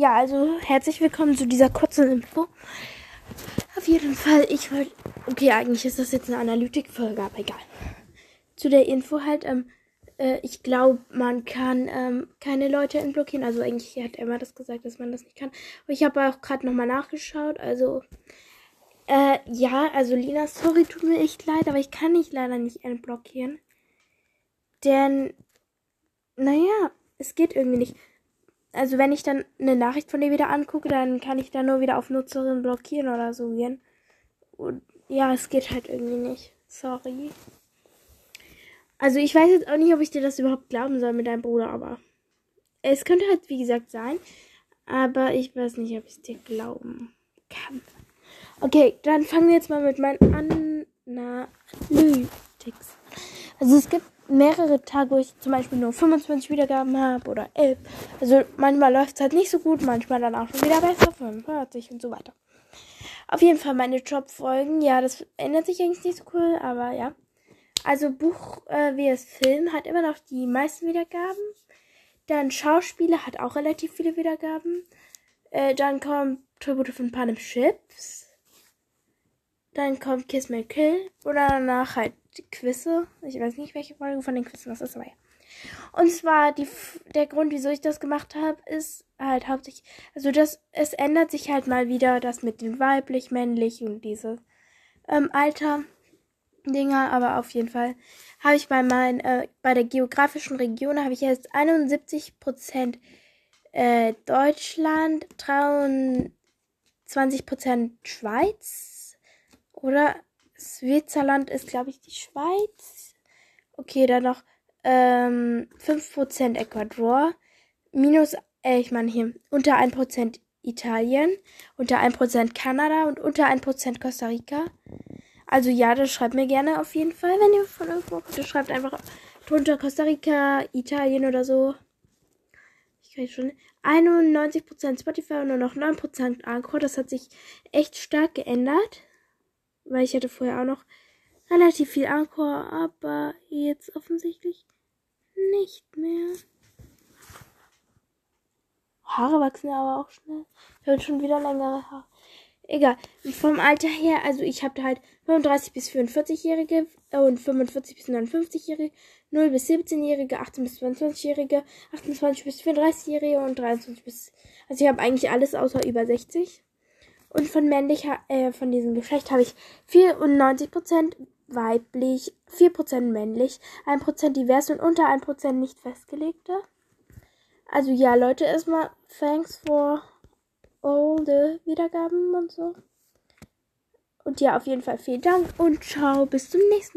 Ja, also herzlich willkommen zu dieser kurzen Info. Auf jeden Fall, ich wollte. Okay, eigentlich ist das jetzt eine Analytik-Folge, aber egal. Zu der Info halt, ähm, äh, ich glaube, man kann ähm, keine Leute entblockieren. Also eigentlich hat Emma das gesagt, dass man das nicht kann. Aber ich habe auch gerade nochmal nachgeschaut. Also, äh, ja, also Lina, sorry, tut mir echt leid, aber ich kann nicht leider nicht entblockieren. Denn, naja, es geht irgendwie nicht also wenn ich dann eine Nachricht von dir wieder angucke, dann kann ich da nur wieder auf Nutzerin blockieren oder so gehen. Und ja, es geht halt irgendwie nicht. Sorry. Also ich weiß jetzt auch nicht, ob ich dir das überhaupt glauben soll mit deinem Bruder, aber es könnte halt wie gesagt sein, aber ich weiß nicht, ob ich es dir glauben kann. Okay, dann fangen wir jetzt mal mit meinen Analytics. Also es gibt mehrere Tage, wo ich zum Beispiel nur 25 Wiedergaben habe oder 11. Also manchmal läuft es halt nicht so gut, manchmal dann auch schon wieder besser, 45 und so weiter. Auf jeden Fall meine Jobfolgen, ja, das ändert sich eigentlich nicht so cool, aber ja. Also Buch äh, wie es Film hat immer noch die meisten Wiedergaben. Dann Schauspieler hat auch relativ viele Wiedergaben. Äh, dann kommt Tribute von Panem Chips. Dann kommt Kiss Me Kill. Oder danach halt die Quizze. Ich weiß nicht, welche Folge von den Quizzen das ist, aber ja. Und zwar die, der Grund, wieso ich das gemacht habe, ist halt hauptsächlich, also das, es ändert sich halt mal wieder das mit den weiblich, männlich und diese ähm, Alter Dinger, aber auf jeden Fall habe ich bei meinen, äh, bei der geografischen Region habe ich jetzt 71 Prozent äh, Deutschland, 23 Prozent Schweiz oder Switzerland ist, glaube ich, die Schweiz. Okay, dann noch ähm, 5% Ecuador. Minus, äh, ich meine hier, unter 1% Italien, unter 1% Kanada und unter 1% Costa Rica. Also ja, das schreibt mir gerne auf jeden Fall, wenn ihr von irgendwo kommt. Schreibt einfach drunter Costa Rica, Italien oder so. Ich kriege schon 91% Spotify und nur noch 9% Anchor. Das hat sich echt stark geändert weil ich hatte vorher auch noch relativ viel Anchor, aber jetzt offensichtlich nicht mehr. Haare wachsen aber auch schnell. Ich habe schon wieder längere Haare. Egal. Vom Alter her, also ich habe halt 35 bis 44-Jährige und 45 bis 59-Jährige, 0 bis 17-Jährige, 18 bis 22-Jährige, 28 bis 34-Jährige und 23 bis. Also ich habe eigentlich alles außer über 60. Und von männlicher, äh, von diesem Geschlecht habe ich 94% weiblich, 4% männlich, 1% divers und unter 1% nicht festgelegte. Also ja, Leute, erstmal thanks for all the Wiedergaben und so. Und ja, auf jeden Fall vielen Dank und ciao, bis zum nächsten Mal.